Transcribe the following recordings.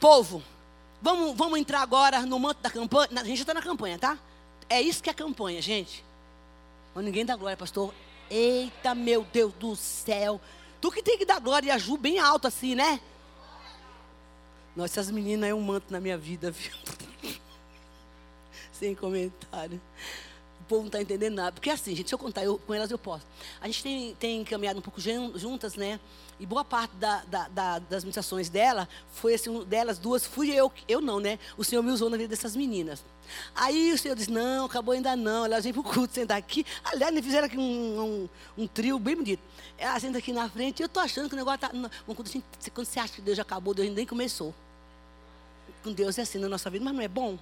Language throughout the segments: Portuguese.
Povo, vamos, vamos entrar agora no manto da campanha. A gente já está na campanha, tá? É isso que é campanha, gente. Mas ninguém dá glória, pastor. Eita, meu Deus do céu. Tu que tem que dar glória e a bem alto assim, né? Nossa, essas meninas é um manto na minha vida, viu? Sem comentário povo não está entendendo nada. Porque assim, gente, se eu contar, eu, com elas eu posso. A gente tem, tem caminhado um pouco juntas, né? E boa parte da, da, da, das ministrações dela, foi assim, delas duas, fui eu, eu não, né? O Senhor me usou na vida dessas meninas. Aí o Senhor disse, não, acabou ainda não. Elas vêm para o culto sentar aqui. Aliás, me fizeram aqui um, um, um trio bem bonito. Ela senta aqui na frente eu estou achando que o negócio está... Quando, assim, quando você acha que Deus já acabou, Deus nem começou. Com Deus é assim na nossa vida, mas não é bom?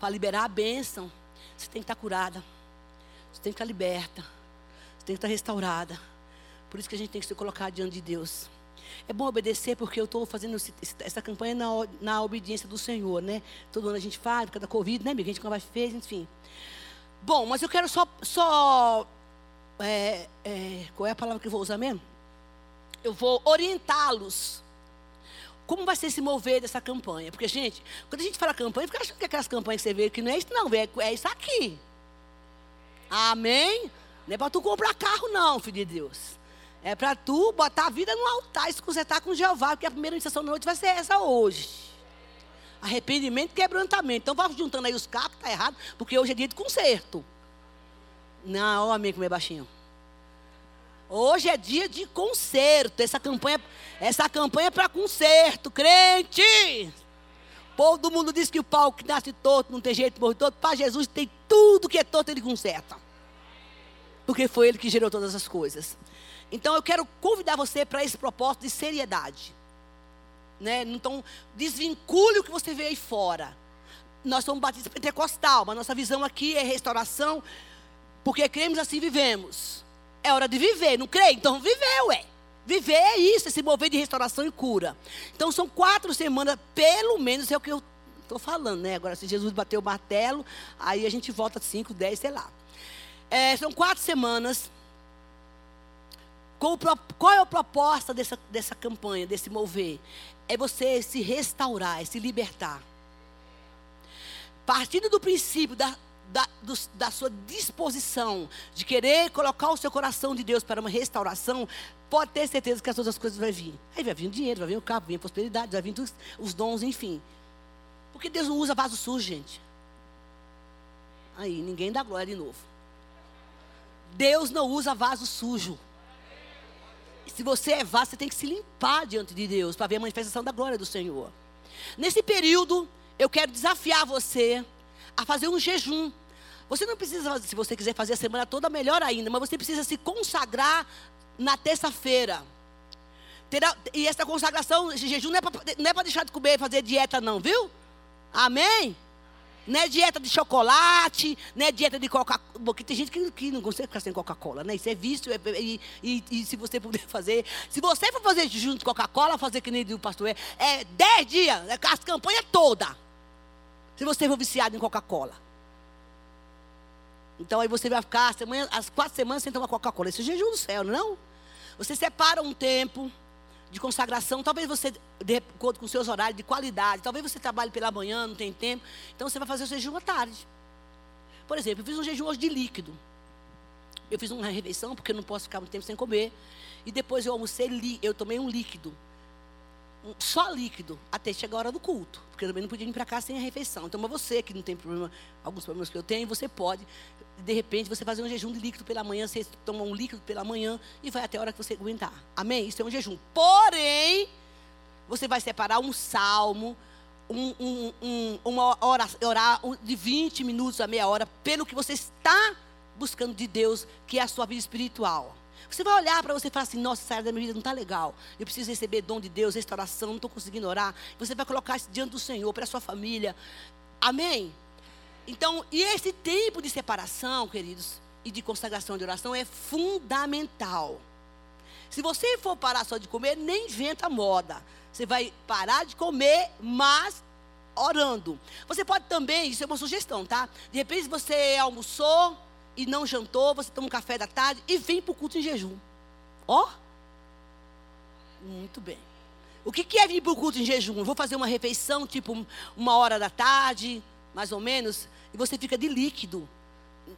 Para liberar a bênção. Você tem que estar curada. Você tem que estar liberta. Você tem que estar restaurada. Por isso que a gente tem que se colocar diante de Deus. É bom obedecer porque eu estou fazendo essa campanha na, na obediência do Senhor, né? Todo ano a gente faz, por causa da Covid, né, amiga? A gente nunca fez, enfim. Bom, mas eu quero só. só é, é, qual é a palavra que eu vou usar mesmo? Eu vou orientá-los. Como vai ser se mover dessa campanha? Porque, gente, quando a gente fala campanha, fica achando que aquelas campanhas que você vê que não é isso, não, é, é isso aqui. Amém? Não é para tu comprar carro, não, filho de Deus. É para tu botar a vida no altar e se consertar com Jeová, porque a primeira iniciação da noite vai ser essa hoje. Arrependimento e quebrantamento. Então, vai juntando aí os capos, tá errado, porque hoje é dia de conserto. Não, ó, amigo, meu baixinho. Hoje é dia de conserto. Essa campanha, essa campanha é para conserto, crente. Todo mundo diz que o pau que nasce torto não tem jeito de morrer torto. Para Jesus tem tudo que é torto, ele conserta. Porque foi ele que gerou todas as coisas. Então eu quero convidar você para esse propósito de seriedade. Né? Então, desvincule o que você vê aí fora. Nós somos batistas pentecostal, mas nossa visão aqui é restauração, porque cremos assim vivemos. É hora de viver, não crê? Então viver, ué. Viver é isso, é se mover de restauração e cura. Então são quatro semanas, pelo menos é o que eu estou falando, né? Agora, se Jesus bateu o martelo, aí a gente volta cinco, dez, sei lá. É, são quatro semanas. Qual, qual é a proposta dessa, dessa campanha, desse mover? É você se restaurar, é se libertar. Partindo do princípio da da, do, da, sua disposição de querer colocar o seu coração de Deus para uma restauração, pode ter certeza que as outras coisas vão vir. Aí vai vir o dinheiro, vai vir o carro, vai vir a prosperidade, vai vir os, os dons, enfim. Porque Deus não usa vaso sujo, gente. Aí, ninguém dá glória de novo. Deus não usa vaso sujo. Se você é vaso, você tem que se limpar diante de Deus para ver a manifestação da glória do Senhor. Nesse período, eu quero desafiar você a fazer um jejum. Você não precisa, se você quiser fazer a semana toda, melhor ainda, mas você precisa se consagrar na terça-feira. E essa consagração, jejum não é para é deixar de comer e fazer dieta, não, viu? Amém? Não é dieta de chocolate, não é dieta de Coca-Cola. Porque tem gente que, que não consegue ficar sem Coca-Cola, né? Isso é vício. É, e, e, e, se você puder fazer. Se você for fazer jejum de Coca-Cola, fazer que nem o pastor é, é 10 dias, é as campanhas todas. Se você for viciado em Coca-Cola. Então aí você vai ficar semana, as quatro semanas sem tomar Coca-Cola. Esse é jejum do céu, não? Você separa um tempo de consagração. Talvez você, de acordo com seus horários de qualidade, talvez você trabalhe pela manhã, não tem tempo. Então você vai fazer o jejum à tarde. Por exemplo, eu fiz um jejum hoje de líquido. Eu fiz uma refeição, porque eu não posso ficar muito tempo sem comer. E depois eu almocei, eu tomei um líquido só líquido até chegar a hora do culto. Porque eu também não podia vir para cá sem a refeição. Então, mas você que não tem problema, alguns problemas que eu tenho, você pode, de repente, você fazer um jejum de líquido pela manhã, você toma um líquido pela manhã e vai até a hora que você aguentar. Amém? Isso é um jejum. Porém, você vai separar um salmo, um, um, um, uma hora, orar de 20 minutos a meia hora, pelo que você está buscando de Deus, que é a sua vida espiritual. Você vai olhar para você e falar assim: nossa, essa área da minha vida não está legal. Eu preciso receber dom de Deus, restauração, não estou conseguindo orar. Você vai colocar isso diante do Senhor, para a sua família. Amém? Então, e esse tempo de separação, queridos, e de consagração de oração é fundamental. Se você for parar só de comer, nem inventa moda. Você vai parar de comer, mas orando. Você pode também, isso é uma sugestão, tá? De repente você almoçou, e não jantou, você toma um café da tarde e vem para o culto em jejum. Ó, oh? muito bem. O que, que é vir para o culto em jejum? Eu vou fazer uma refeição, tipo uma hora da tarde, mais ou menos, e você fica de líquido.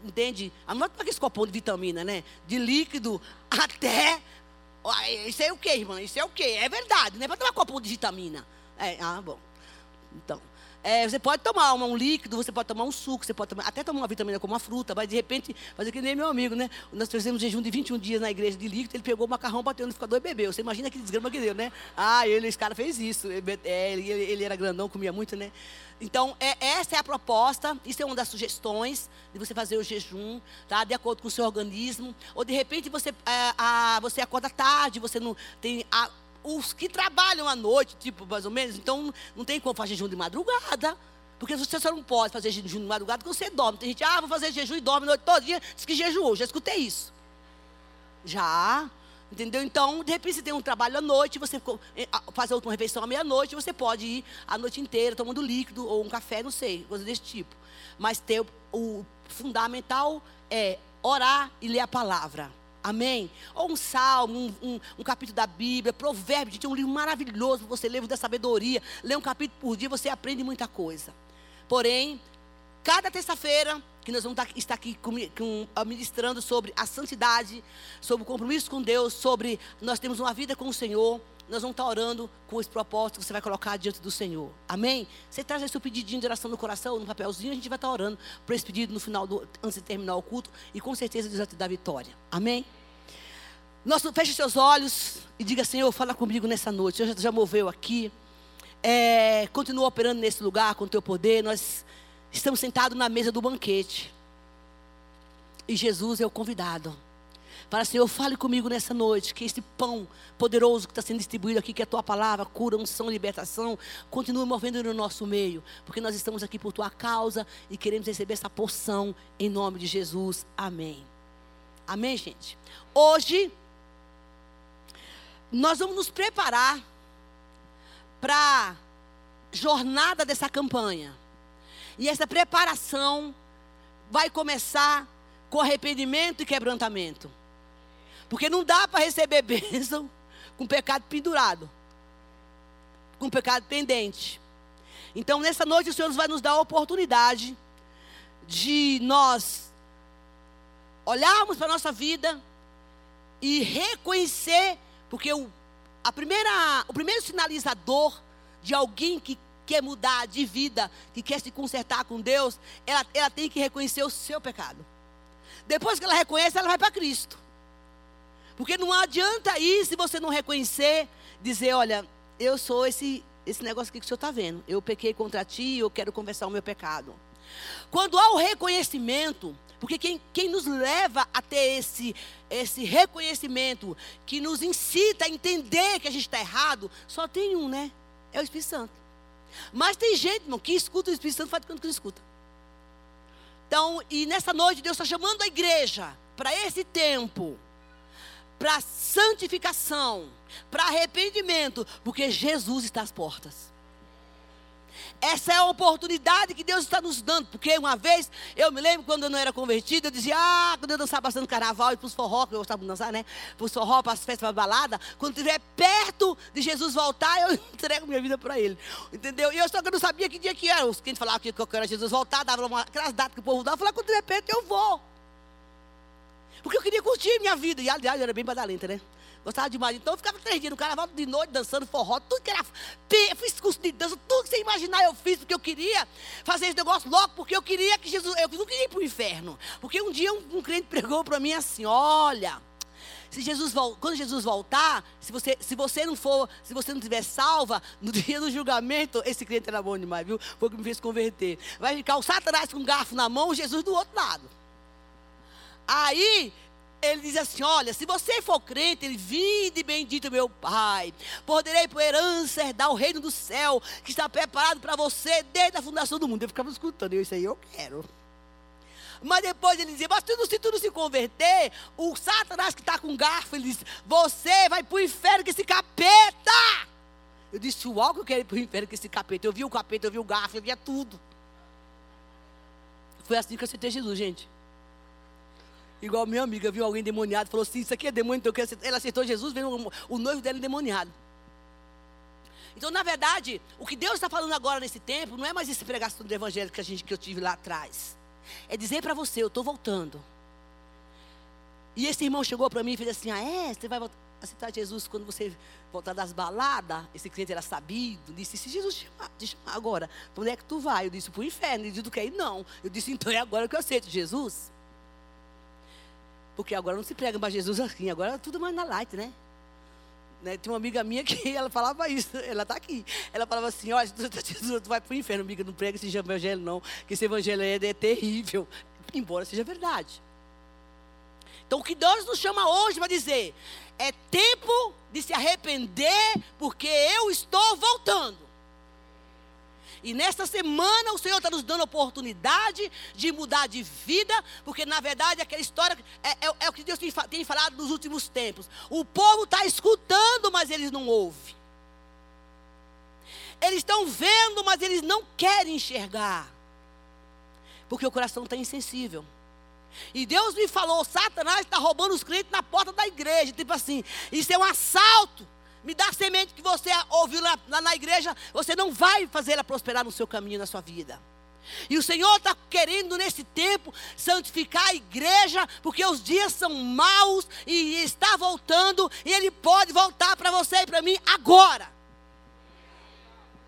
Entende? Não é aquele copão de vitamina, né? De líquido até. Isso é o quê, irmã? Isso é o quê? É verdade, não é para tomar copão de vitamina. É, ah, bom. Então. É, você pode tomar um, um, líquido, você pode tomar um suco, você pode tomar, até tomar uma vitamina como uma fruta, mas de repente, fazer que nem meu amigo, né? Nós fizemos jejum de 21 dias na igreja de líquido, ele pegou o macarrão, bateu no liquidificador e bebeu. Você imagina que desgrama que deu, né? Ah, ele, esse cara fez isso. Ele, é, ele, ele era grandão, comia muito, né? Então, é, essa é a proposta, isso é uma das sugestões de você fazer o jejum, tá? De acordo com o seu organismo. Ou de repente você, é, a, você acorda tarde, você não tem. A, os que trabalham à noite, tipo, mais ou menos, então não tem como fazer jejum de madrugada. Porque você só não pode fazer jejum de madrugada porque você dorme. Tem gente, ah, vou fazer jejum e dorme a noite todo dia, diz que jejuou. Já escutei isso. Já. Entendeu? Então, de repente, você tem um trabalho à noite, você eh, faz a última refeição à meia-noite, você pode ir a noite inteira tomando líquido ou um café, não sei, coisa desse tipo. Mas ter, o fundamental é orar e ler a palavra. Amém? Ou um salmo, um, um, um capítulo da Bíblia, Provérbios, gente, é um livro maravilhoso, você lê da sabedoria, lê um capítulo por dia, você aprende muita coisa. Porém, cada terça-feira, que nós vamos estar aqui ministrando sobre a santidade, sobre o compromisso com Deus, sobre nós temos uma vida com o Senhor, nós vamos estar orando com esse propósito que você vai colocar diante do Senhor. Amém? Você traz esse seu pedidinho de oração no coração, no papelzinho, a gente vai estar orando por esse pedido no final, do, antes de terminar o culto, e com certeza Deus vai te dar vitória. Amém? Nosso, feche seus olhos e diga, Senhor, fala comigo nessa noite. Senhor já moveu aqui. É, continua operando nesse lugar com o teu poder. Nós estamos sentados na mesa do banquete. E Jesus é o convidado. Fala, Senhor, fale comigo nessa noite, que esse pão poderoso que está sendo distribuído aqui, que é a tua palavra, cura, unção, libertação, continue movendo no nosso meio, porque nós estamos aqui por tua causa e queremos receber essa porção em nome de Jesus. Amém. Amém, gente? Hoje, nós vamos nos preparar para a jornada dessa campanha. E essa preparação vai começar com arrependimento e quebrantamento. Porque não dá para receber bênção com pecado pendurado, com pecado pendente. Então, nessa noite, o Senhor vai nos dar a oportunidade de nós olharmos para a nossa vida e reconhecer, porque o, a primeira, o primeiro sinalizador de alguém que quer mudar de vida, que quer se consertar com Deus, ela, ela tem que reconhecer o seu pecado. Depois que ela reconhece, ela vai para Cristo. Porque não adianta ir se você não reconhecer, dizer, olha, eu sou esse, esse negócio aqui que o senhor está vendo. Eu pequei contra ti, eu quero conversar o meu pecado. Quando há o reconhecimento, porque quem, quem nos leva a ter esse, esse reconhecimento, que nos incita a entender que a gente está errado, só tem um, né? É o Espírito Santo. Mas tem gente, irmão, que escuta o Espírito Santo faz quanto que não escuta. Então, e nessa noite Deus está chamando a igreja para esse tempo para santificação, para arrependimento, porque Jesus está às portas. Essa é a oportunidade que Deus está nos dando. Porque uma vez, eu me lembro quando eu não era convertido, eu dizia, ah, quando eu dançava bastante carnaval e para os forró, que eu gostava de dançar, né? Para os forró, para as festas, para a balada, quando estiver perto de Jesus voltar, eu entrego minha vida para Ele. Entendeu? E eu só que eu não sabia que dia que era. Os clientes falavam que eu era Jesus voltar, dava uma, aquelas datas que o povo dava, eu falava, quando estiver perto, eu vou. Porque eu queria curtir minha vida. E aliás, eu era bem badalenta, né? Gostava demais. Então eu ficava três dias no carnaval de noite, dançando forró, tudo que era. Eu fiz curso de dança, tudo que você imaginar eu fiz, porque eu queria fazer esse negócio logo, porque eu queria que Jesus. Eu não queria ir para o inferno. Porque um dia um, um crente pregou para mim assim: olha. Se Jesus, quando Jesus voltar, se você, se você não for, se você não tiver salva, no dia do julgamento, esse crente era bom demais, viu? Foi o que me fez converter. Vai ficar o Satanás com um garfo na mão, Jesus do outro lado. Aí ele diz assim: Olha, se você for crente, ele vinde bendito meu Pai, poderei por herança herdar o reino do céu, que está preparado para você desde a fundação do mundo. Eu ficava escutando, eu isso aí eu quero. Mas depois ele dizia, mas se tu não se converter, o Satanás que está com garfo, ele diz, você vai para o inferno com esse capeta. Eu disse, uau, que eu quero ir para o inferno com esse capeta. Eu vi o capeta, eu vi o garfo, eu via tudo. Foi assim que eu aceitei Jesus, gente. Igual minha amiga viu alguém demoniado, falou assim: Isso aqui é demônio, então ela aceitou Jesus, vendo o noivo dela endemoniado. Então, na verdade, o que Deus está falando agora nesse tempo não é mais esse pregação do evangelho que, a gente, que eu tive lá atrás. É dizer para você, eu estou voltando. E esse irmão chegou para mim e fez assim: Ah, é? Você vai aceitar Jesus quando você voltar das baladas? Esse cliente era sabido. Disse: Se Jesus te chamar, te chamar agora, para onde é que tu vai? Eu disse: Para o inferno. Ele disse: Tu quer ir? Não. Eu disse: Então é agora que eu aceito Jesus. Porque agora não se prega mais Jesus assim, agora é tudo mais na light, né? né? Tem uma amiga minha que ela falava isso, ela está aqui. Ela falava assim: Olha, tu, tu vai para o inferno, amiga, não prega esse evangelho, não, que esse evangelho é, é terrível. Embora seja verdade. Então, o que Deus nos chama hoje para dizer é tempo de se arrepender, porque eu estou voltando. E nesta semana o Senhor está nos dando a oportunidade de mudar de vida, porque na verdade aquela história é, é, é o que Deus tem, tem, falado nos últimos tempos. O povo está escutando, mas eles não ouvem. Eles estão vendo, mas eles não querem enxergar. Porque o coração está insensível. E Deus me falou: Satanás está roubando os crentes na porta da igreja. Tipo assim, isso é um assalto me dá a semente que você ouviu lá, lá na igreja, você não vai fazer ela prosperar no seu caminho, na sua vida. E o Senhor está querendo nesse tempo santificar a igreja, porque os dias são maus e está voltando, e Ele pode voltar para você e para mim agora.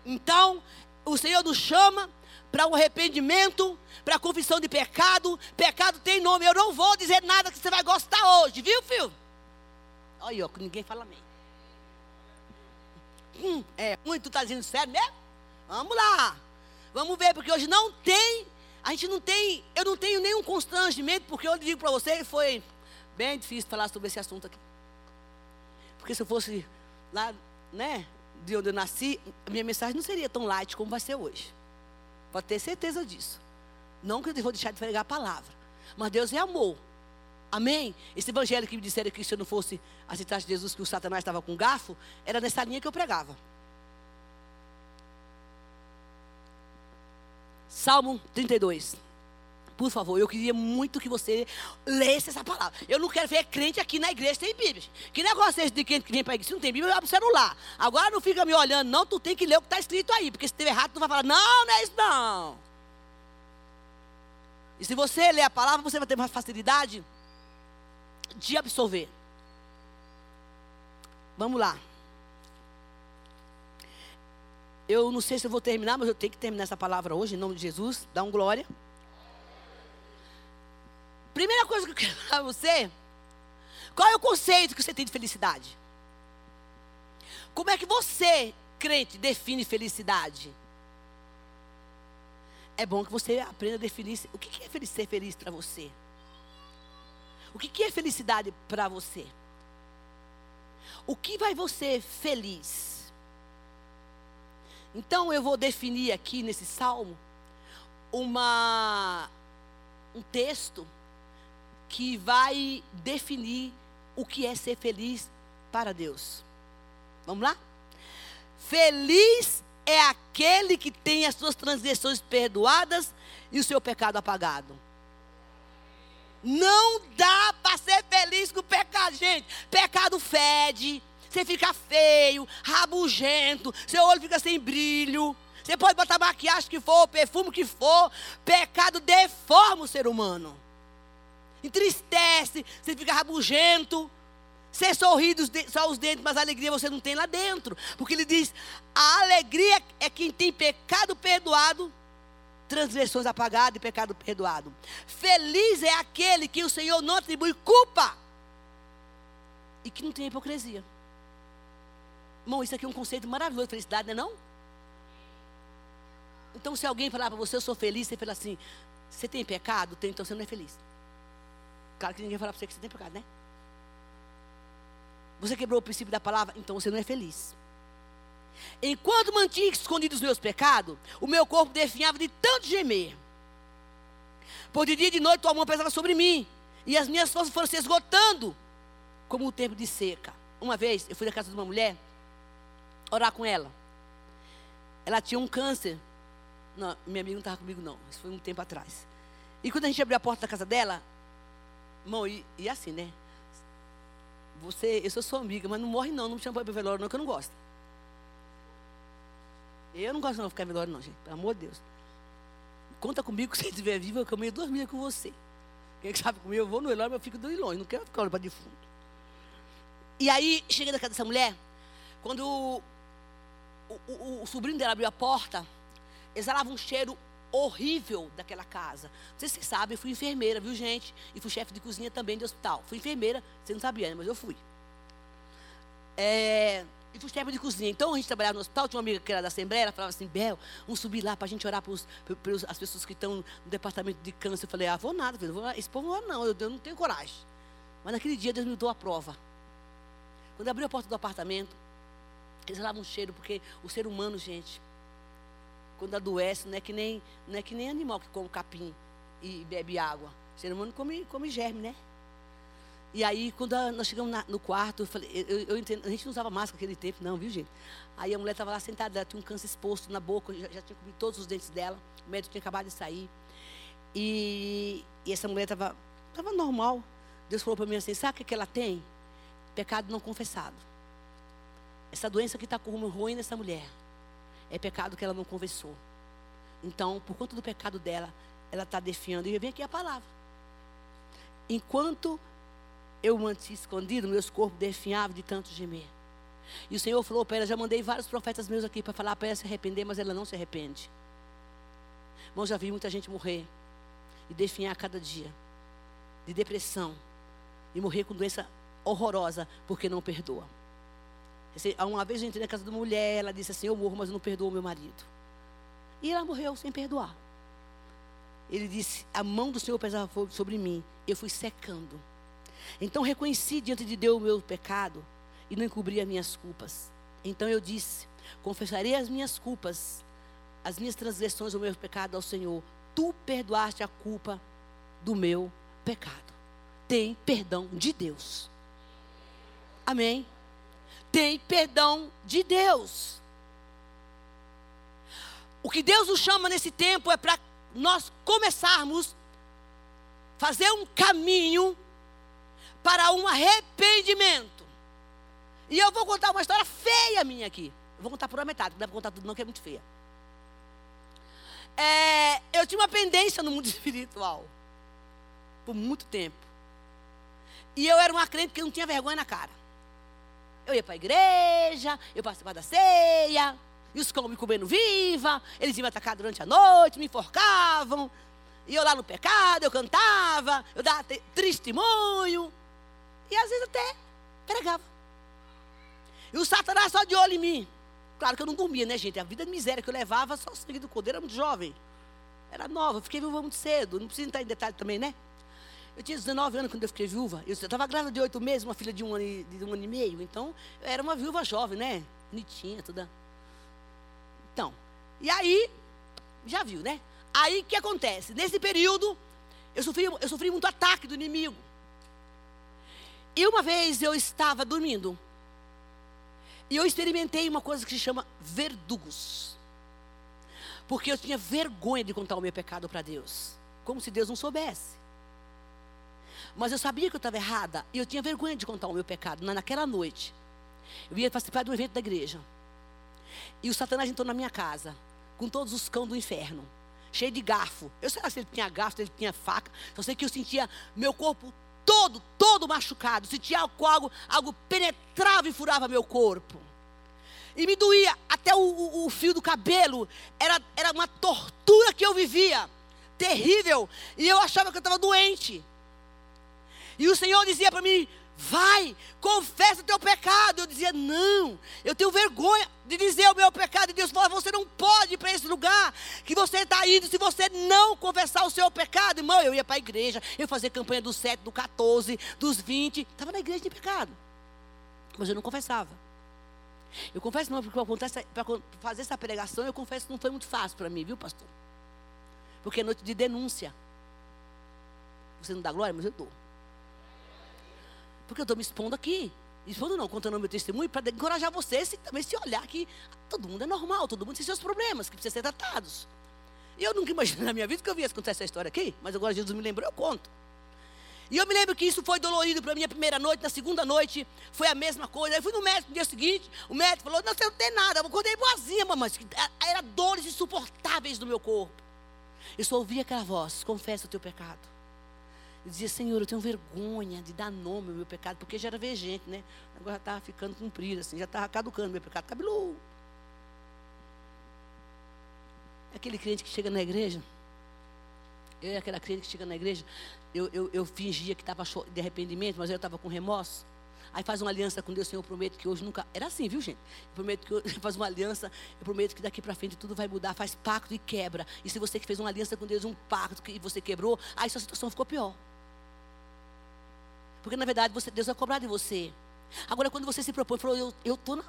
Então, o Senhor nos chama para um arrependimento, para a confissão de pecado. Pecado tem nome. Eu não vou dizer nada que você vai gostar hoje, viu, filho? Olha, ó, ninguém fala amém. Hum, é muito, tu está dizendo sério mesmo? Vamos lá. Vamos ver, porque hoje não tem, a gente não tem, eu não tenho nenhum constrangimento, porque eu digo para você foi bem difícil falar sobre esse assunto aqui. Porque se eu fosse lá, né, de onde eu nasci, a minha mensagem não seria tão light como vai ser hoje. Pode ter certeza disso. Não que eu vou deixar de pregar a palavra. Mas Deus é amor. Amém? Esse evangelho que me disseram que se eu não fosse aceitar Jesus, que o Satanás estava com garfo, era nessa linha que eu pregava. Salmo 32. Por favor, eu queria muito que você lesse essa palavra. Eu não quero ver crente aqui na igreja sem Bíblia. Que negócio é esse de crente que vem para a igreja? Se não tem Bíblia, vai para o celular. Agora não fica me olhando, não. Tu tem que ler o que está escrito aí. Porque se estiver errado, tu vai falar, não, não é isso não. E se você ler a palavra, você vai ter mais facilidade de absorver. Vamos lá. Eu não sei se eu vou terminar, mas eu tenho que terminar essa palavra hoje, em nome de Jesus. Dá um glória. Primeira coisa que eu quero falar para você: qual é o conceito que você tem de felicidade? Como é que você, crente, define felicidade? É bom que você aprenda a definir o que é ser feliz para você. O que é felicidade para você? O que vai você feliz? Então eu vou definir aqui nesse salmo uma um texto que vai definir o que é ser feliz para Deus. Vamos lá? Feliz é aquele que tem as suas transgressões perdoadas e o seu pecado apagado. Não dá para ser feliz com o pecado, gente. Pecado fede, você fica feio, rabugento, seu olho fica sem brilho. Você pode botar maquiagem que for, perfume que for, pecado deforma o ser humano. Entristece, você fica rabugento. Você sorri só os dentes, mas a alegria você não tem lá dentro. Porque ele diz: a alegria é quem tem pecado perdoado transgressões apagadas e pecado perdoado. Feliz é aquele que o Senhor não atribui culpa e que não tem hipocrisia. Irmão, isso aqui é um conceito maravilhoso de felicidade, não é não? Então, se alguém falar para você, eu sou feliz, você fala assim, você tem pecado? Tem, então você não é feliz. Claro que ninguém vai falar para você que você tem pecado, né? Você quebrou o princípio da palavra, então você não é feliz. Enquanto mantinha escondidos os meus pecados, o meu corpo definhava de tanto gemer. Por de dia e de noite tua mão pesava sobre mim, e as minhas forças foram se esgotando, como o tempo de seca. Uma vez eu fui na casa de uma mulher, orar com ela. Ela tinha um câncer. Não, minha amiga não estava comigo, não. Isso foi um tempo atrás. E quando a gente abriu a porta da casa dela, irmão, e, e assim, né? Você, eu sou sua amiga, mas não morre não, não me chama para ir velório, não, que eu não gosto. Eu não gosto de ficar velório, não, gente. Pelo amor de Deus. Conta comigo que você estiver vivo, eu caminho duas milhas com você. Quem sabe comigo, eu vou no velório, mas eu fico de longe. Não quero ficar olhando para defunto. E aí, cheguei na casa dessa mulher, quando o, o, o sobrinho dela abriu a porta, exalava um cheiro horrível daquela casa. Não sei se vocês sabem, eu fui enfermeira, viu, gente? E fui chefe de cozinha também de hospital. Fui enfermeira, você não sabia, né? mas eu fui. É, e fui chefe de cozinha. Então, a gente trabalhava no hospital, tinha uma amiga que era da Assembleia, ela falava assim, Bel, vamos subir lá para a gente orar para as pessoas que estão no departamento de câncer. Eu falei, ah, vou nada, filho, vou, esse povo não, eu, eu não tenho coragem. Mas naquele dia Deus me deu a prova. Quando abriu a porta do apartamento, eles um cheiro, porque o ser humano, gente, quando adoece, não é que nem, não é que nem animal que come capim e bebe água. O ser humano come, come germe, né? E aí, quando nós chegamos na, no quarto, eu falei, eu, eu entendo, a gente não usava máscara naquele tempo, não, viu, gente? Aí a mulher estava lá sentada, ela tinha um câncer exposto na boca, já, já tinha comido todos os dentes dela, o médico tinha acabado de sair. E, e essa mulher estava tava normal. Deus falou para mim assim: sabe o que, ela tem? Pecado não confessado. Essa doença que está com ruim nessa mulher é pecado que ela não confessou. Então, por conta do pecado dela, ela está defiando. E vem aqui a palavra. Enquanto eu mantinha escondido, meus corpos definhavam de tanto gemer. E o Senhor falou para ela: já mandei vários profetas meus aqui para falar para ela se arrepender, mas ela não se arrepende. Irmão, já vi muita gente morrer e definhar a cada dia, de depressão, e morrer com doença horrorosa porque não perdoa. Uma vez eu entrei na casa da mulher, ela disse assim: Eu morro, mas eu não perdoo meu marido. E ela morreu sem perdoar. Ele disse: A mão do Senhor pesava sobre mim. Eu fui secando. Então reconheci diante de Deus o meu pecado e não encobri as minhas culpas. Então eu disse: Confessarei as minhas culpas, as minhas transgressões, o meu pecado ao Senhor. Tu perdoaste a culpa do meu pecado. Tem perdão de Deus. Amém tem perdão de Deus. O que Deus nos chama nesse tempo é para nós começarmos fazer um caminho para um arrependimento. E eu vou contar uma história feia minha aqui. Vou contar por uma metade, não dá para contar tudo não, que é muito feia. É, eu tinha uma pendência no mundo espiritual. Por muito tempo. E eu era uma crente que não tinha vergonha na cara. Eu ia para a igreja, eu participava da ceia, e os cão me comendo viva, eles iam me atacar durante a noite, me enforcavam. E eu lá no pecado, eu cantava, eu dava testemunho. E às vezes até pregava. E o Satanás só de olho em mim. Claro que eu não dormia, né, gente? A vida de miséria que eu levava, só o sangue do cordeiro, era muito jovem. Era nova, fiquei viúva muito cedo. Não precisa entrar em detalhe também, né? Eu tinha 19 anos quando eu fiquei viúva. Eu estava grávida de oito meses, uma filha de um, ano, de um ano e meio. Então, eu era uma viúva jovem, né? Bonitinha, toda. Então, e aí, já viu, né? Aí o que acontece? Nesse período, eu sofri, eu sofri muito ataque do inimigo. E uma vez eu estava dormindo. E eu experimentei uma coisa que se chama verdugos. Porque eu tinha vergonha de contar o meu pecado para Deus. Como se Deus não soubesse. Mas eu sabia que eu estava errada. E eu tinha vergonha de contar o meu pecado. Naquela noite, eu ia participar de um evento da igreja. E o Satanás entrou na minha casa. Com todos os cães do inferno. Cheio de garfo. Eu sei lá se ele tinha garfo, se ele tinha faca. Só sei que eu sentia meu corpo todo, todo machucado. Sentia algo, algo penetrava e furava meu corpo. E me doía até o, o, o fio do cabelo. Era, era uma tortura que eu vivia. Terrível. E eu achava que eu estava doente. E o Senhor dizia para mim: vai, confessa o teu pecado. Eu dizia: não, eu tenho vergonha de dizer o meu pecado. E Deus falou: você não pode ir para esse lugar que você está indo se você não confessar o seu pecado. Irmão, eu ia para a igreja, eu fazia campanha dos 7, do 14, dos 20. Estava na igreja de pecado. Mas eu não confessava. Eu confesso não, porque para fazer essa pregação, eu confesso que não foi muito fácil para mim, viu, pastor? Porque é noite de denúncia. Você não dá glória, mas eu dou. Porque eu estou me expondo aqui. Expondo não, contando meu testemunho para encorajar vocês e também se olhar que todo mundo é normal, todo mundo tem seus problemas que precisam ser tratados. E eu nunca imaginei na minha vida que eu viesse contar essa história aqui, mas agora Jesus me lembrou, eu conto. E eu me lembro que isso foi dolorido para mim a primeira noite, na segunda noite foi a mesma coisa. Aí fui no médico no dia seguinte, o médico falou: Não, você não tem nada. Eu acordei boazinha, mamãe. Era dores insuportáveis no meu corpo. Eu só ouvia aquela voz: Confessa o teu pecado. Eu dizia: Senhor, eu tenho vergonha de dar nome ao meu pecado, porque já era gente, né? Agora já estava ficando comprido, assim, já estava caducando meu pecado cabeludo. Aquele crente que chega na igreja, eu e aquela crente que chega na igreja, eu, eu, eu fingia que estava de arrependimento, mas eu estava com remorso. Aí faz uma aliança com Deus, Senhor, eu prometo que hoje nunca. Era assim, viu, gente? Eu prometo que hoje faz uma aliança, eu prometo que daqui para frente tudo vai mudar, faz pacto e quebra. E se você que fez uma aliança com Deus, um pacto que você quebrou, aí sua situação ficou pior. Porque na verdade você, Deus vai cobrar de você. Agora, quando você se propõe, falou, eu estou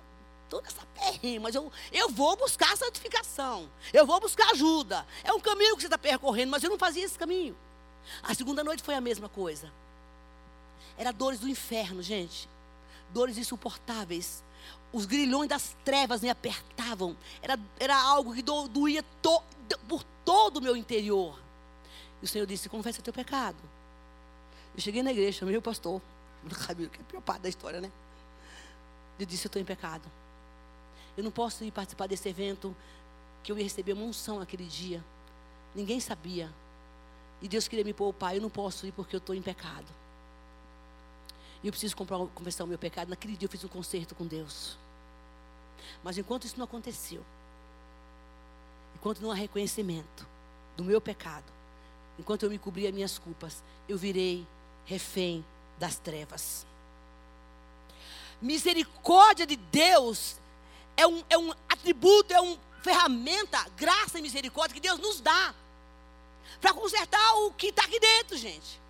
estou nessa perrengue, mas eu, eu vou buscar santificação. Eu vou buscar ajuda. É um caminho que você está percorrendo, mas eu não fazia esse caminho. A segunda noite foi a mesma coisa. Era dores do inferno, gente. Dores insuportáveis. Os grilhões das trevas me apertavam. Era, era algo que do, doía to, por todo o meu interior. E o Senhor disse: Confessa teu pecado. Eu cheguei na igreja, chamei o pastor. Que é a pior parte da história, né? Eu disse: Eu estou em pecado. Eu não posso ir participar desse evento, que eu ia receber uma unção aquele dia. Ninguém sabia. E Deus queria me poupar. Eu não posso ir porque eu estou em pecado. E eu preciso confessar o meu pecado. Naquele dia eu fiz um concerto com Deus. Mas enquanto isso não aconteceu, enquanto não há reconhecimento do meu pecado, enquanto eu me cobria minhas culpas, eu virei refém das trevas. Misericórdia de Deus é um, é um atributo, é uma ferramenta, graça e misericórdia que Deus nos dá para consertar o que está aqui dentro, gente.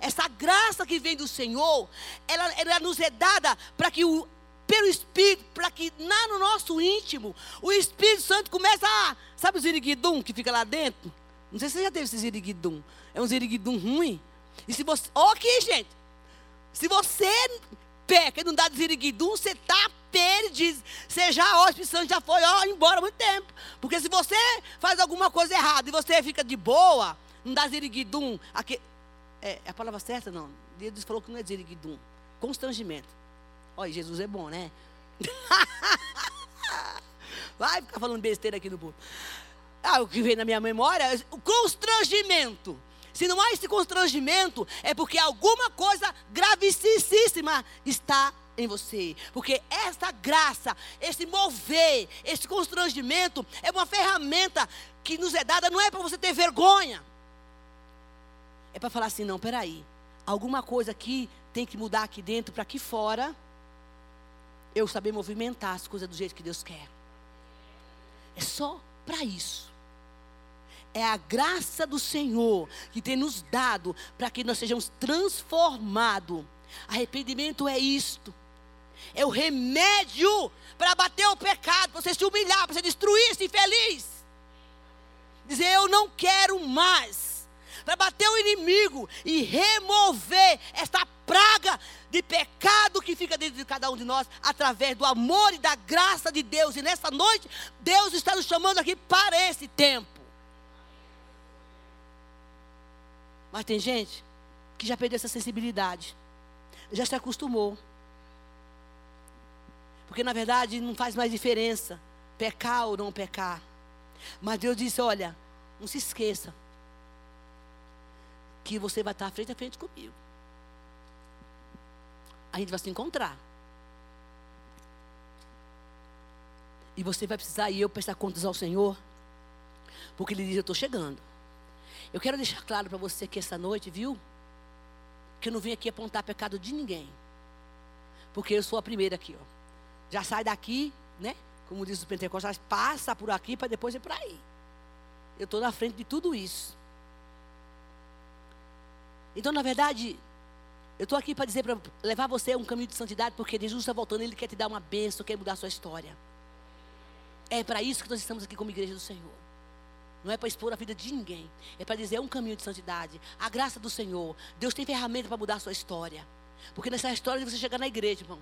Essa graça que vem do Senhor, ela, ela nos é dada para que o pelo Espírito, para que lá no nosso íntimo, o Espírito Santo comece a. Sabe o ziriguidum que fica lá dentro? Não sei se você já teve esse ziriguidum. É um ziriguidum ruim. E se você. Ó, aqui, gente. Se você peca e não dá ziriguidum, você está perdido. Você já, ó, o Espírito Santo já foi ó, embora há muito tempo. Porque se você faz alguma coisa errada e você fica de boa, não dá ziriguidum. Aqui, é, é a palavra certa? Não. Deus falou que não é ziriguidum. Constrangimento. Olha, Jesus é bom, né? Vai ficar falando besteira aqui no povo. Ah, o que vem na minha memória o constrangimento. Se não há esse constrangimento, é porque alguma coisa gravíssima está em você. Porque essa graça, esse mover, esse constrangimento é uma ferramenta que nos é dada, não é para você ter vergonha. É para falar assim, não, peraí. Alguma coisa aqui tem que mudar aqui dentro para aqui fora. Eu saber movimentar as coisas do jeito que Deus quer. É só para isso. É a graça do Senhor que tem nos dado para que nós sejamos transformados. Arrependimento é isto. É o remédio para bater o pecado, para você se humilhar, para você destruir-se infeliz. Dizer, eu não quero mais. Para bater o inimigo e remover esta praga de pecado que fica dentro de cada um de nós, através do amor e da graça de Deus. E nessa noite, Deus está nos chamando aqui para esse tempo. Mas tem gente que já perdeu essa sensibilidade, já se acostumou. Porque na verdade não faz mais diferença pecar ou não pecar. Mas Deus disse: olha, não se esqueça que você vai estar frente a frente comigo. A gente vai se encontrar. E você vai precisar e eu prestar contas ao Senhor. Porque Ele diz: Eu estou chegando. Eu quero deixar claro para você que essa noite, viu? Que eu não vim aqui apontar pecado de ninguém. Porque eu sou a primeira aqui, ó. Já sai daqui, né? Como diz os pentecostais, passa por aqui para depois ir para aí. Eu estou na frente de tudo isso. Então, na verdade, eu estou aqui para dizer, para levar você a um caminho de santidade, porque Jesus está voltando, Ele quer te dar uma bênção, quer mudar a sua história. É para isso que nós estamos aqui como igreja do Senhor. Não é para expor a vida de ninguém. É para dizer é um caminho de santidade. A graça do Senhor. Deus tem ferramenta para mudar a sua história. Porque nessa história de você chegar na igreja, irmão,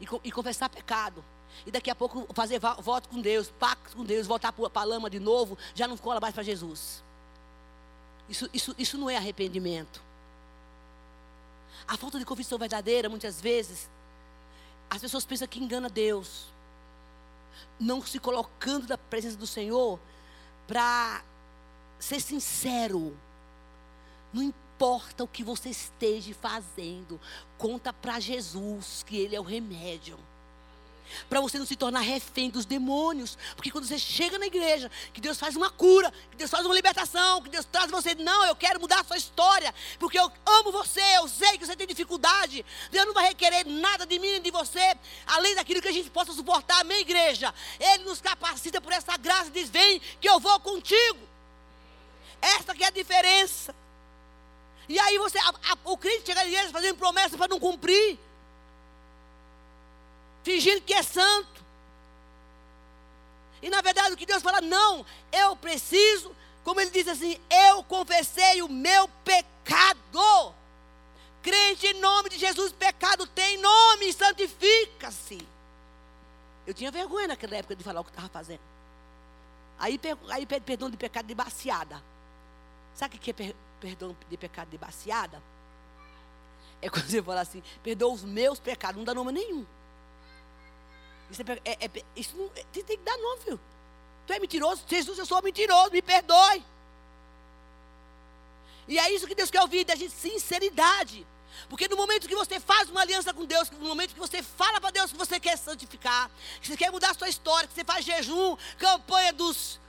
e, e confessar pecado. E daqui a pouco fazer voto com Deus, pacto com Deus, voltar para a lama de novo, já não cola mais para Jesus. Isso, isso, isso não é arrependimento. A falta de convicção verdadeira, muitas vezes, as pessoas pensam que engana Deus. Não se colocando na presença do Senhor para ser sincero. Não importa o que você esteja fazendo, conta para Jesus que Ele é o remédio para você não se tornar refém dos demônios. Porque quando você chega na igreja, que Deus faz uma cura, que Deus faz uma libertação, que Deus traz você, não, eu quero mudar a sua história, porque eu amo você, eu sei que você tem dificuldade. Deus não vai requerer nada de mim nem de você, além daquilo que a gente possa suportar. Amém, igreja? Ele nos capacita por essa graça e diz: vem que eu vou contigo. Essa que é a diferença. E aí você, a, a, o crente chega na igreja fazendo promessa para não cumprir fingindo que é santo. E na verdade o que Deus fala, não, eu preciso, como ele diz assim, eu confessei o meu pecado. Crente em nome de Jesus, pecado tem nome, santifica-se. Eu tinha vergonha naquela época de falar o que estava fazendo. Aí, aí pede perdão de pecado de baciada. Sabe o que é per, perdão de pecado de baciada? É quando você fala assim, perdoa os meus pecados, não dá nome nenhum. Isso, é, é, é, isso não, tem, tem que dar nome, filho. Tu é mentiroso? Jesus, eu sou mentiroso, me perdoe. E é isso que Deus quer ouvir da gente, sinceridade. Porque no momento que você faz uma aliança com Deus, no momento que você fala para Deus que você quer santificar, que você quer mudar a sua história, que você faz jejum, campanha dos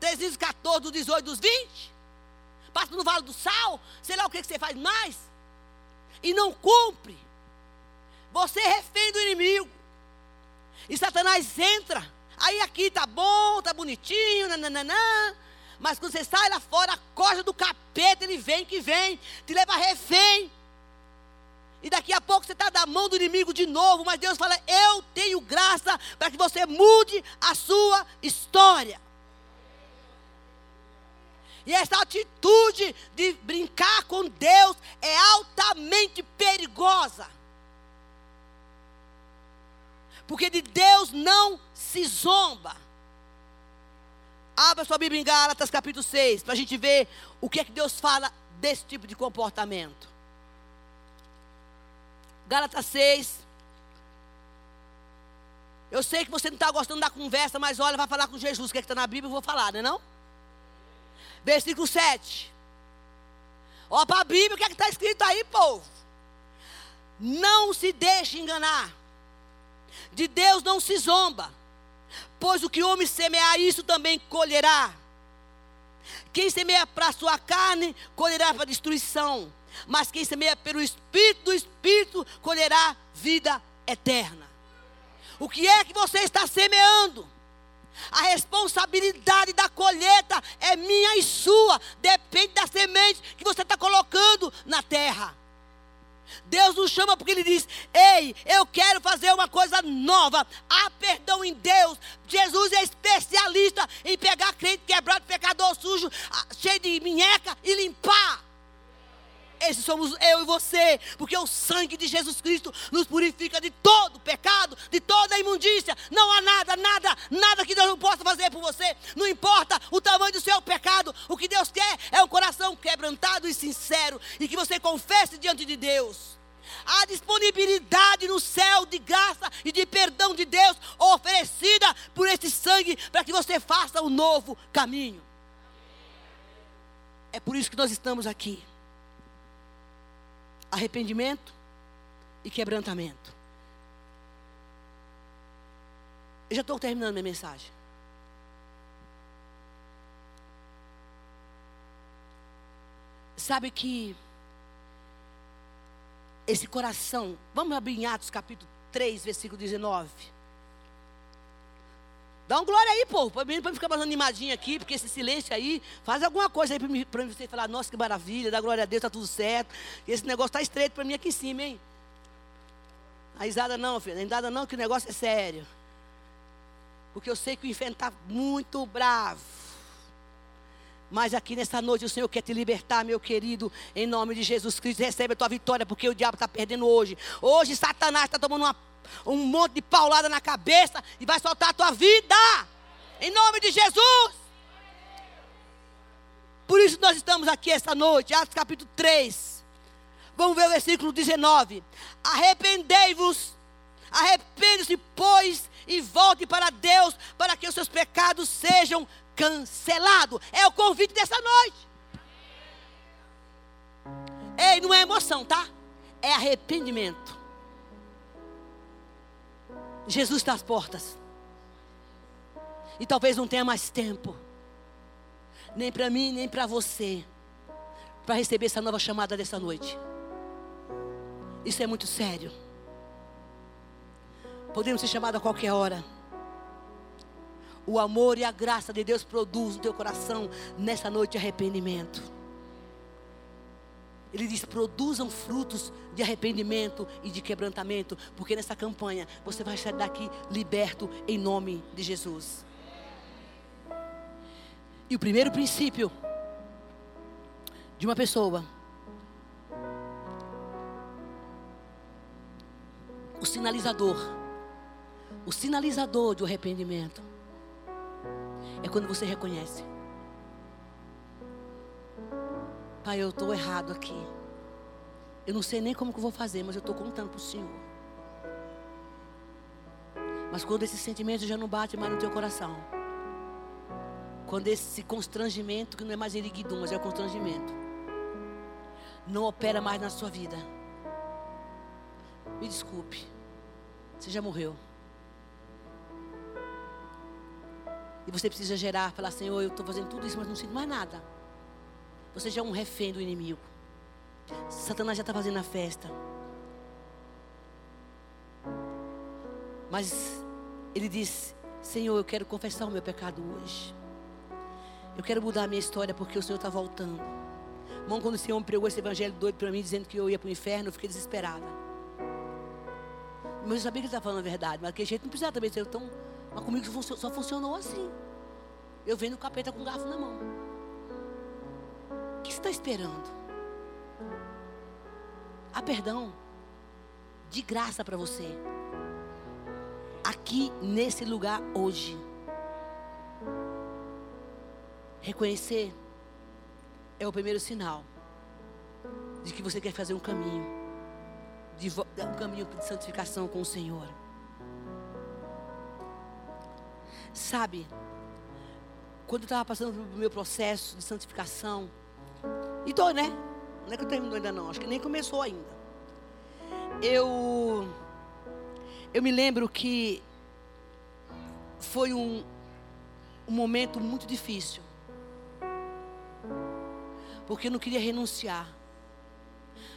314, dos 18, dos 20, passa no Vale do Sal, sei lá o que, que você faz mais, e não cumpre, você é refém do inimigo. E Satanás entra. Aí aqui tá bom, tá bonitinho, nananã. Mas quando você sai lá fora, a corda do capeta, ele vem que vem, te leva refém. E daqui a pouco você está da mão do inimigo de novo, mas Deus fala: Eu tenho graça para que você mude a sua história. E essa atitude de brincar com Deus é altamente perigosa. Porque de Deus não se zomba. Abra sua Bíblia em Gálatas capítulo 6, para a gente ver o que é que Deus fala desse tipo de comportamento. Gálatas 6. Eu sei que você não está gostando da conversa, mas olha, vai falar com Jesus, o que é está na Bíblia, eu vou falar, não é não? Versículo 7. Olha para a Bíblia, o que é está escrito aí, povo? Não se deixe enganar. De Deus não se zomba, pois o que o homem semear, isso também colherá. Quem semeia para a sua carne, colherá para a destruição. Mas quem semeia pelo Espírito do Espírito, colherá vida eterna. O que é que você está semeando? A responsabilidade da colheita Cristo nos purifica de todo pecado, de toda imundícia. Não há nada, nada, nada que Deus não possa fazer por você. Não importa o tamanho do seu pecado, o que Deus quer é um coração quebrantado e sincero e que você confesse diante de Deus. Há disponibilidade no céu de graça e de perdão de Deus oferecida por esse sangue para que você faça um novo caminho. É por isso que nós estamos aqui arrependimento quebrantamento. Eu já estou terminando minha mensagem. Sabe que esse coração, vamos abrir em Atos capítulo 3, versículo 19. Dá um glória aí, povo, para mim não ficar mais animadinho aqui, porque esse silêncio aí, faz alguma coisa aí para você falar, nossa, que maravilha, dá glória a Deus, está tudo certo. Esse negócio está estreito para mim aqui em cima, hein? A risada não, filho, a risada não, que o negócio é sério. Porque eu sei que o inferno está muito bravo. Mas aqui nessa noite o Senhor quer te libertar, meu querido, em nome de Jesus Cristo. Recebe a tua vitória, porque o diabo está perdendo hoje. Hoje Satanás está tomando uma um monte de paulada na cabeça e vai soltar a tua vida. Em nome de Jesus. Por isso nós estamos aqui esta noite, Atos capítulo 3. Vamos ver o versículo 19. Arrependei-vos, arrepende-se, pois, e volte para Deus, para que os seus pecados sejam cancelados. É o convite dessa noite. Ei, não é emoção, tá? É arrependimento. Jesus está às portas. E talvez não tenha mais tempo. Nem para mim, nem para você. Para receber essa nova chamada dessa noite. Isso é muito sério. Podemos ser chamados a qualquer hora. O amor e a graça de Deus produz no teu coração nessa noite de arrependimento. Ele diz: produzam frutos de arrependimento e de quebrantamento, porque nessa campanha você vai sair daqui liberto em nome de Jesus. E o primeiro princípio de uma pessoa, o sinalizador, o sinalizador do arrependimento, é quando você reconhece. Pai, eu estou errado aqui. Eu não sei nem como que eu vou fazer, mas eu estou contando para o Senhor. Mas quando esse sentimento já não bate mais no teu coração, quando esse constrangimento, que não é mais eriguidum, mas é o constrangimento, não opera mais na sua vida, me desculpe, você já morreu. E você precisa gerar, falar, Senhor, eu estou fazendo tudo isso, mas não sinto mais nada. Você já é um refém do inimigo. Satanás já está fazendo a festa. Mas ele diz: Senhor, eu quero confessar o meu pecado hoje. Eu quero mudar a minha história porque o Senhor está voltando. Irmão, quando o Senhor pregou esse evangelho doido para mim, dizendo que eu ia para o inferno, eu fiquei desesperada. Mas eu sabia que ele estava falando a verdade, mas aquele jeito não precisava também ser tão. Mas comigo só funcionou assim. Eu vendo o capeta com garfo na mão. O que você está esperando? Há perdão de graça para você. Aqui nesse lugar hoje. Reconhecer é o primeiro sinal de que você quer fazer um caminho, de um caminho de santificação com o Senhor. Sabe, quando eu estava passando pelo meu processo de santificação, e tô, né? Não é que eu terminou ainda não, acho que nem começou ainda. Eu eu me lembro que foi um, um momento muito difícil porque eu não queria renunciar.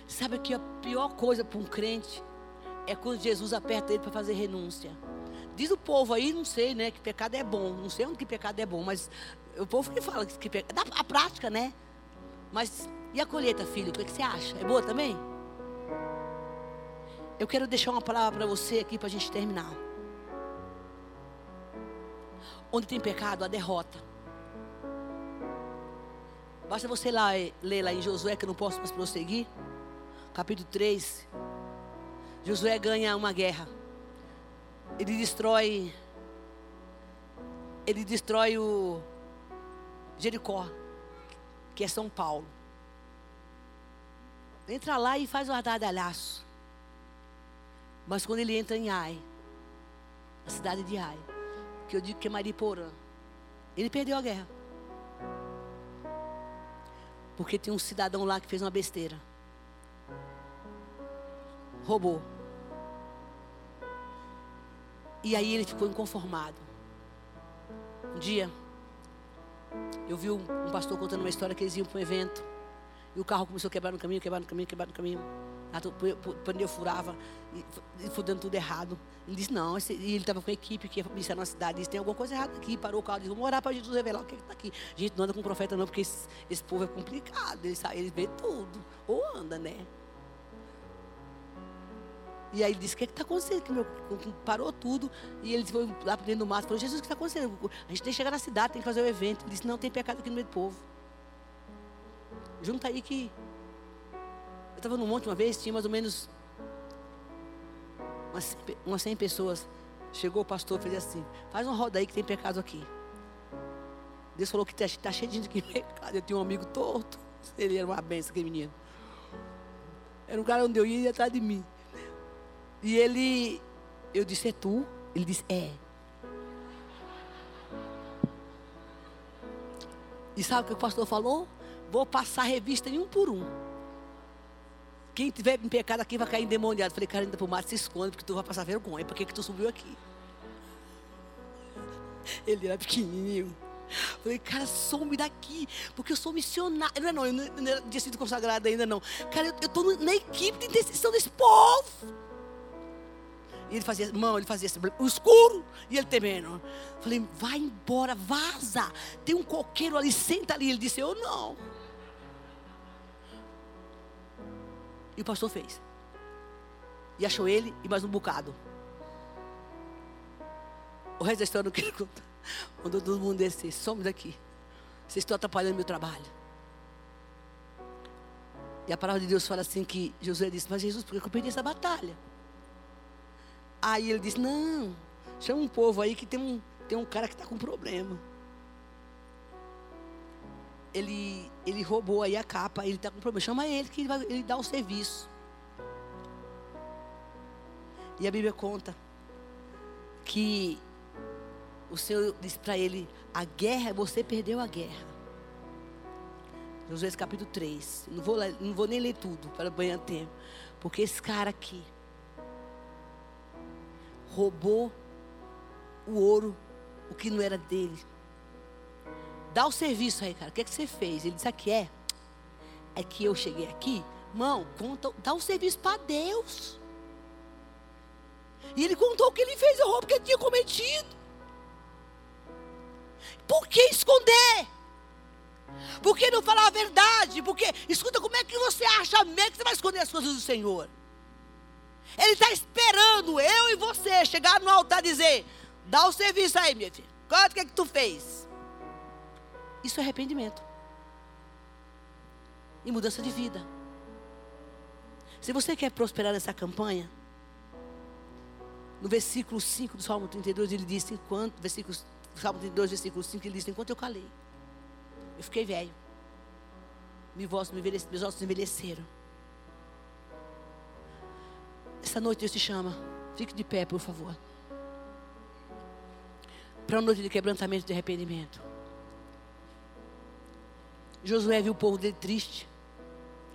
Sabe que a pior coisa para um crente é quando Jesus aperta ele para fazer renúncia. Diz o povo aí, não sei, né, que pecado é bom. Não sei onde que pecado é bom, mas o povo que fala que pecado. A prática, né? Mas e a colheita, filho? O que, é que você acha? É boa também? Eu quero deixar uma palavra para você aqui para a gente terminar. Onde tem pecado, a derrota. Basta você lá, ler lá em Josué, que eu não posso mais prosseguir. Capítulo 3. Josué ganha uma guerra. Ele destrói. Ele destrói o Jericó, que é São Paulo. Entra lá e faz o ardadalhaço. Mas quando ele entra em Ai, a cidade de Ai, que eu digo que é Mariporã, ele perdeu a guerra. Porque tem um cidadão lá que fez uma besteira. Roubou. E aí ele ficou inconformado. Um dia, eu vi um pastor contando uma história que eles iam para um evento. E o carro começou a quebrar no caminho, quebrar no caminho, quebrar no caminho. O pneu furava, e foi dando tudo errado. Ele disse, não, esse, e ele estava com a equipe que ia missar na cidade, disse, tem alguma coisa errada aqui, parou o carro, disse, vamos orar para Jesus revelar o que está aqui. Gente não anda com profeta não, porque esse, esse povo é complicado, ele, sabe, ele vê tudo, ou anda, né? E aí ele disse, o que é está acontecendo? Que meu, parou tudo, e ele foi lá para dentro do mato, Jesus, o que está acontecendo? A gente tem que chegar na cidade, tem que fazer o evento. Ele disse, não, tem pecado aqui no meio do povo. Junta aí que eu estava num monte uma vez, tinha mais ou menos umas, umas 100 pessoas. Chegou o pastor e fez assim: faz uma roda aí que tem pecado aqui. Deus falou que está tá cheio de pecado. Eu tinha um amigo torto. Ele era uma benção, aquele menino. Era um cara onde eu ia, ia atrás de mim. E ele, eu disse, é tu? Ele disse, é. E sabe o que o pastor falou? Vou passar a revista em um por um. Quem tiver em pecado aqui vai cair endemoniado. Falei, cara, ainda por mato se esconde, porque tu vai passar vergonha. Por que, que tu subiu aqui? Ele era pequenininho. Falei, cara, some daqui, porque eu sou missionário. Não é não, eu não, não tinha sido consagrado ainda não. Cara, eu estou na equipe de intercessão desse povo. E ele fazia, mão, ele fazia assim, o escuro, e ele temendo. Falei, vai embora, vaza. Tem um coqueiro ali, senta ali. Ele disse, eu não. E o pastor fez. E achou ele e mais um bocado. O resto da história eu não quero contar. Mandou todo mundo descer. Somos daqui. Vocês estão atrapalhando meu trabalho. E a palavra de Deus fala assim que Josué disse, mas Jesus, por que eu perdi essa batalha? Aí ele disse, não, chama um povo aí que tem um, tem um cara que está com problema. Ele, ele roubou aí a capa, ele está com problema. Chama ele que ele, vai, ele dá o serviço. E a Bíblia conta que o Senhor disse para ele: a guerra, você perdeu a guerra. Josué capítulo 3. Não vou, não vou nem ler tudo para ganhar tempo. Porque esse cara aqui roubou o ouro, o que não era dele. Dá o serviço aí, cara. O que, é que você fez? Ele disse: aqui é. É que eu cheguei aqui. Irmão, conta, dá o serviço para Deus. E ele contou o que ele fez, o roubo que ele tinha cometido. Por que esconder? Por que não falar a verdade? Porque, escuta, como é que você acha mesmo que você vai esconder as coisas do Senhor? Ele está esperando eu e você chegar no altar e dizer: dá o serviço aí, minha filha. Quanto que é que tu fez? Isso é arrependimento. E mudança de vida. Se você quer prosperar nessa campanha, no versículo 5 do Salmo 32, ele diz: enquanto, versículo Salmo 32, versículo 5, ele diz: Enquanto eu calei, eu fiquei velho. Meus ossos envelheceram. Essa noite Deus te chama. Fique de pé, por favor. Para uma noite de quebrantamento e de arrependimento. Josué viu o povo dele triste,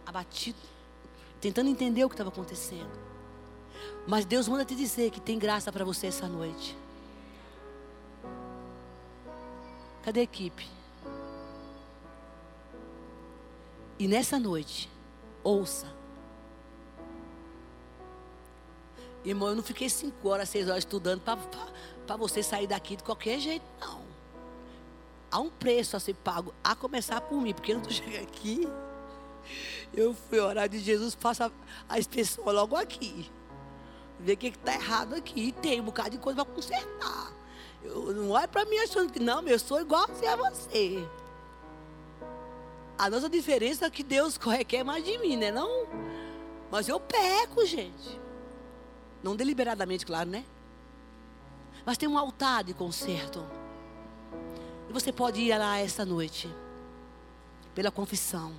abatido, tentando entender o que estava acontecendo. Mas Deus manda te dizer que tem graça para você essa noite. Cadê a equipe? E nessa noite, ouça. Irmão, eu não fiquei cinco horas, seis horas estudando para você sair daqui de qualquer jeito, não. Há um preço a ser pago, a começar por mim, porque eu não cheguei aqui. Eu fui orar de Jesus, faça a inspeção logo aqui. Ver o que está errado aqui. E tem um bocado de coisa para consertar. Eu, não olha para mim achando que não, eu sou igual a você. A nossa diferença é que Deus requer mais de mim, né? Não? Mas eu peco, gente. Não deliberadamente, claro, né? Mas tem um altar de conserto. E você pode ir lá esta noite. Pela confissão.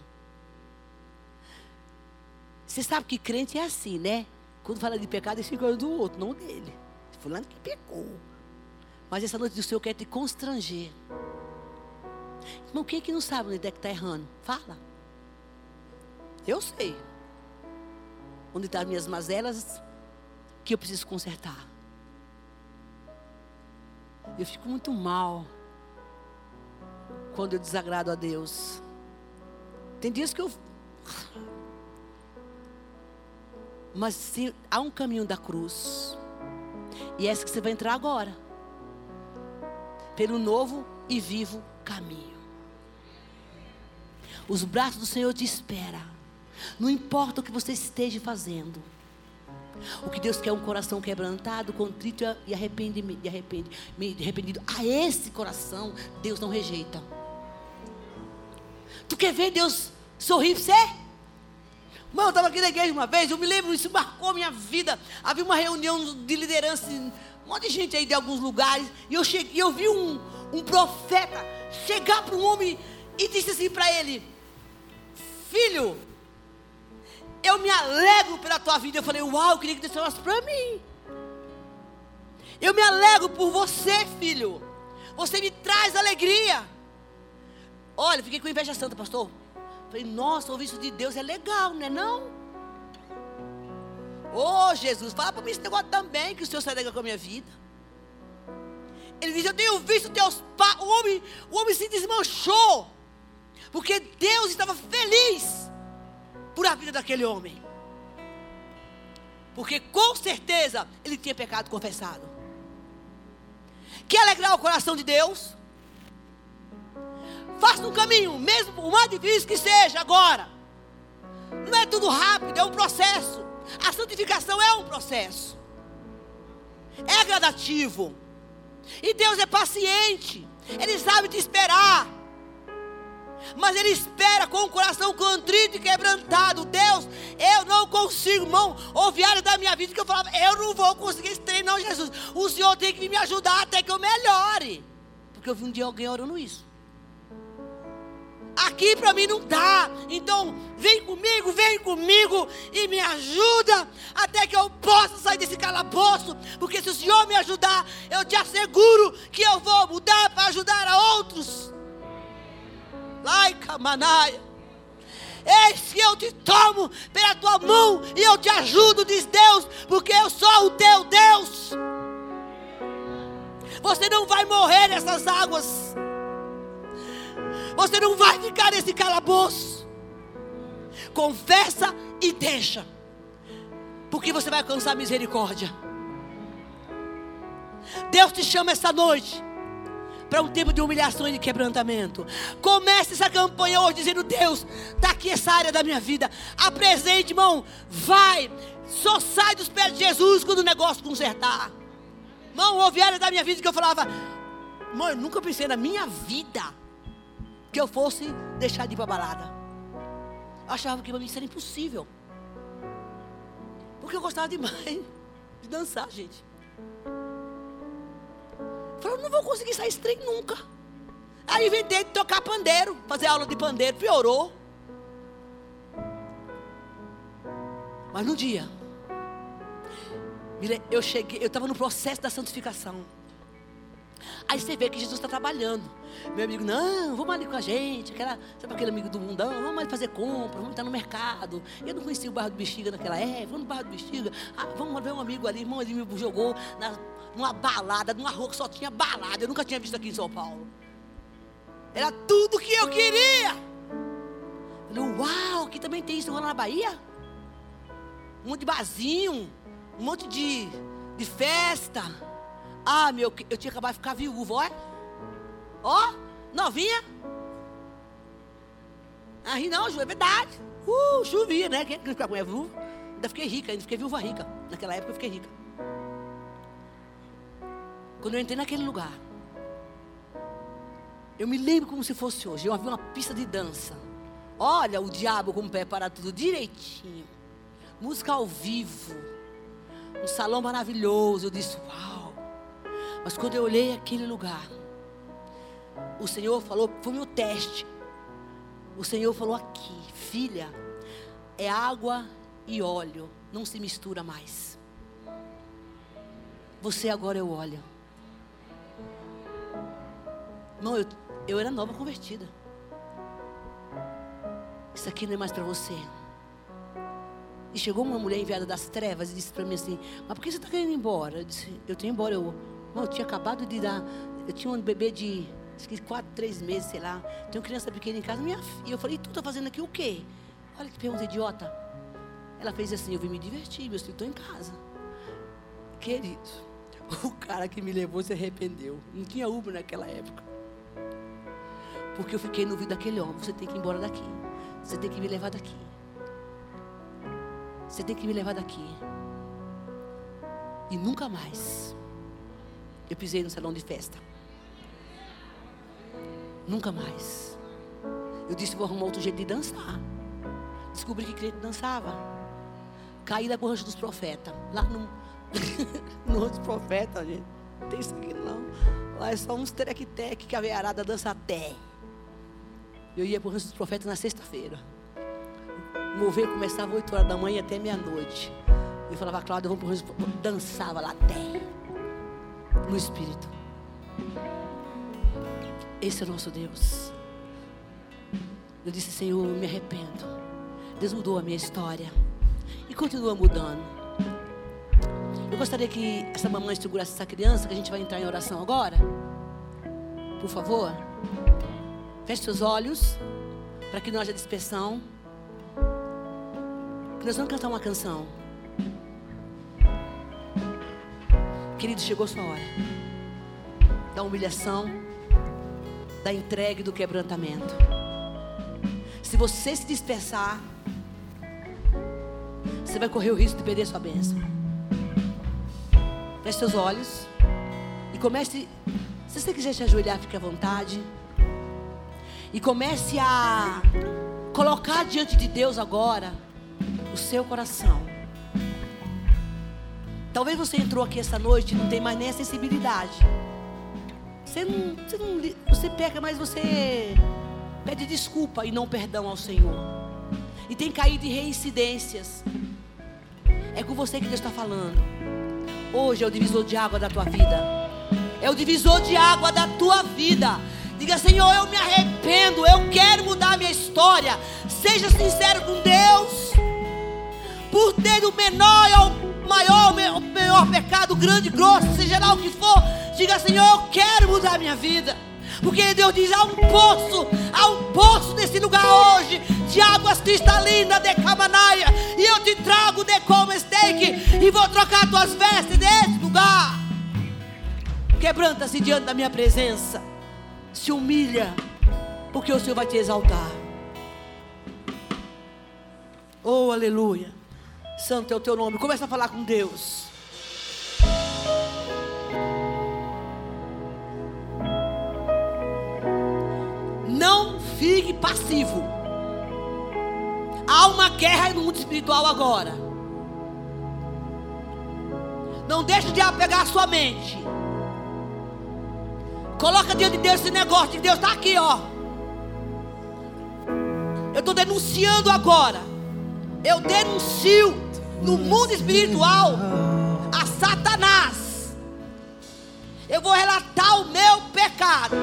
Você sabe que crente é assim, né? Quando fala de pecado, ele fica do outro, não dele. Fulano que pecou. Mas essa noite o Senhor quer te constranger. Irmão, quem é que não sabe onde é que está errando? Fala. Eu sei. Onde estão tá as minhas mazelas que eu preciso consertar. Eu fico muito mal quando eu desagrado a Deus. Tem dias que eu. Mas há um caminho da cruz. E é essa que você vai entrar agora pelo novo e vivo caminho. Os braços do Senhor te esperam. Não importa o que você esteja fazendo. O que Deus quer é um coração quebrantado, contrito e arrependido, arrependido. A esse coração Deus não rejeita. Tu quer ver Deus sorrir para você? Mano, eu estava aqui na igreja uma vez, eu me lembro, isso marcou a minha vida. Havia uma reunião de liderança um monte de gente aí de alguns lugares. E eu, cheguei, eu vi um, um profeta chegar para um homem e disse assim para ele: Filho, Eu me alegro pela tua vida. Eu falei, uau, eu queria que Deus falasse para mim. Eu me alegro por você, filho. Você me traz alegria. Olha, fiquei com inveja santa, pastor. Falei, nossa, ouvir isso de Deus é legal, não é não? Ô oh, Jesus, fala para mim esse negócio também, que o Senhor se alegra com a minha vida. Ele diz, eu tenho visto teus pais. O homem, o homem se desmanchou. Porque Deus estava feliz por a vida daquele homem. Porque com certeza ele tinha pecado confessado. Quer alegrar o coração de Deus? Faça um caminho, mesmo o mais difícil que seja agora. Não é tudo rápido, é um processo. A santificação é um processo. É gradativo. E Deus é paciente. Ele sabe te esperar. Mas Ele espera com o coração contrito e quebrantado. Deus, eu não consigo, irmão. Houve áreas da minha vida que eu falava, eu não vou conseguir esse trem, não, Jesus. O Senhor tem que me ajudar até que eu melhore. Porque eu vi um dia alguém orando isso. Aqui para mim não dá. Então, vem comigo, vem comigo e me ajuda até que eu possa sair desse calabouço. Porque se o Senhor me ajudar, eu te asseguro que eu vou mudar para ajudar a outros. Laica Manaia. Eis que eu te tomo pela tua mão e eu te ajudo, diz Deus, porque eu sou o teu Deus. Você não vai morrer nessas águas. Você não vai ficar nesse calabouço. Confessa e deixa. Porque você vai alcançar misericórdia. Deus te chama essa noite para um tempo de humilhação e de quebrantamento. Comece essa campanha hoje dizendo: Deus, está aqui essa área da minha vida. Apresente, irmão. Vai. Só sai dos pés de Jesus quando o negócio consertar. Irmão, houve área da minha vida que eu falava: Irmão, eu nunca pensei na minha vida que eu fosse deixar de ir para balada. Achava que para mim isso era impossível. Porque eu gostava demais de dançar, gente. Falei, não vou conseguir sair esse trem nunca. Aí inventei de tocar pandeiro, fazer aula de pandeiro, piorou. Mas no dia, eu cheguei, eu estava no processo da santificação. Aí você vê que Jesus está trabalhando. Meu amigo, não, vamos ali com a gente. Aquela, sabe aquele amigo do mundão? Vamos ali fazer compra, vamos estar no mercado. Eu não conhecia o bairro do Bexiga naquela época. Vamos no bairro do Bexiga. Ah, vamos ver um amigo ali. Irmão, ele me jogou na, numa balada, numa rua que só tinha balada. Eu nunca tinha visto aqui em São Paulo. Era tudo que eu queria. Falei, uau, aqui também tem isso na Bahia? Um monte de barzinho, um monte de, de festa. Ah, meu, eu tinha acabado de ficar viúvo, ó. Ó, novinha. Aí não, Ju, é verdade. Uh, chovia, né? Quem com a viúva? Ainda fiquei rica, ainda fiquei viúva rica. Naquela época eu fiquei rica. Quando eu entrei naquele lugar, eu me lembro como se fosse hoje. Eu vi uma pista de dança. Olha o diabo como prepara tudo direitinho. Música ao vivo. Um salão maravilhoso. Eu disse, uau. Mas quando eu olhei aquele lugar, o Senhor falou, foi meu teste. O Senhor falou aqui, filha, é água e óleo, não se mistura mais. Você agora é o óleo. Não, eu, eu era nova convertida. Isso aqui não é mais para você. E chegou uma mulher enviada das trevas e disse para mim assim: Mas por que você está querendo ir embora? Eu disse: Eu tenho embora. Eu, eu tinha acabado de dar. Eu tinha um bebê de acho que quatro, três meses, sei lá. Tenho criança pequena em casa. Minha, e eu falei, tu está fazendo aqui o quê? Olha que pergunta idiota. Ela fez assim, eu vim me divertir, meus filhos estão em casa. Querido, o cara que me levou se arrependeu. Não tinha Uber naquela época. Porque eu fiquei no ouvido daquele homem. Você tem que ir embora daqui. Você tem que me levar daqui. Você tem que me levar daqui. E nunca mais eu pisei no salão de festa. Nunca mais. Eu disse, vou arrumar outro jeito de dançar. Descobri que crente dançava. Caí o rancho dos profetas. Lá no, no dos profetas, gente. Não tem isso aqui não. Lá é só uns tereque-teque que a veiarada dança até. Eu ia para o dos profetas na sexta-feira. O mover começava 8 horas da manhã até meia-noite. Eu falava, Cláudia, vamos pro dançava lá até no Espírito. Esse é o nosso Deus. Eu disse, Senhor, eu me arrependo. Deus mudou a minha história. E continua mudando. Eu gostaria que essa mamãe segurasse essa criança, que a gente vai entrar em oração agora. Por favor. Feche seus olhos. Para que não haja dispersão. Que nós vamos cantar uma canção. Querido, chegou sua hora. Da humilhação da entrega e do quebrantamento. Se você se dispersar, você vai correr o risco de perder sua bênção. Feche seus olhos e comece. Se você quiser te ajoelhar, fique à vontade. E comece a colocar diante de Deus agora o seu coração. Talvez você entrou aqui essa noite e não tem mais nem a sensibilidade. Você não, você não, você peca, mas você pede desculpa e não perdão ao Senhor. E tem caído em reincidências. É com você que Deus está falando. Hoje é o divisor de água da tua vida. É o divisor de água da tua vida. Diga, Senhor, eu me arrependo. Eu quero mudar a minha história. Seja sincero com Deus. Por ter do menor ao maior, o maior pecado, grande, grosso, seja lá o que for Diga, Senhor, eu quero mudar a minha vida. Porque Deus diz: há um poço, há um poço nesse lugar hoje, de águas cristalinas de Camanaia. E eu te trago de como steak e vou trocar tuas vestes nesse lugar. Quebranta-se diante da minha presença, se humilha, porque o Senhor vai te exaltar. Oh, aleluia. Santo é o teu nome. Começa a falar com Deus. Não fique passivo. Há uma guerra no mundo espiritual agora. Não deixe de apegar a sua mente. Coloca diante de Deus esse negócio de Deus está aqui, ó. Eu estou denunciando agora. Eu denuncio no mundo espiritual a Satanás. Eu vou relatar o meu pecado.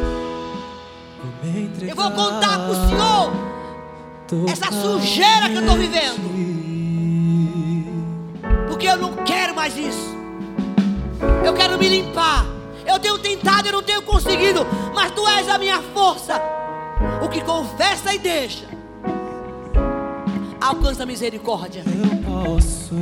Eu vou contar para o Senhor essa sujeira que eu estou vivendo. Porque eu não quero mais isso. Eu quero me limpar. Eu tenho tentado, eu não tenho conseguido. Mas tu és a minha força. O que confessa e deixa. Alcança a misericórdia. Eu posso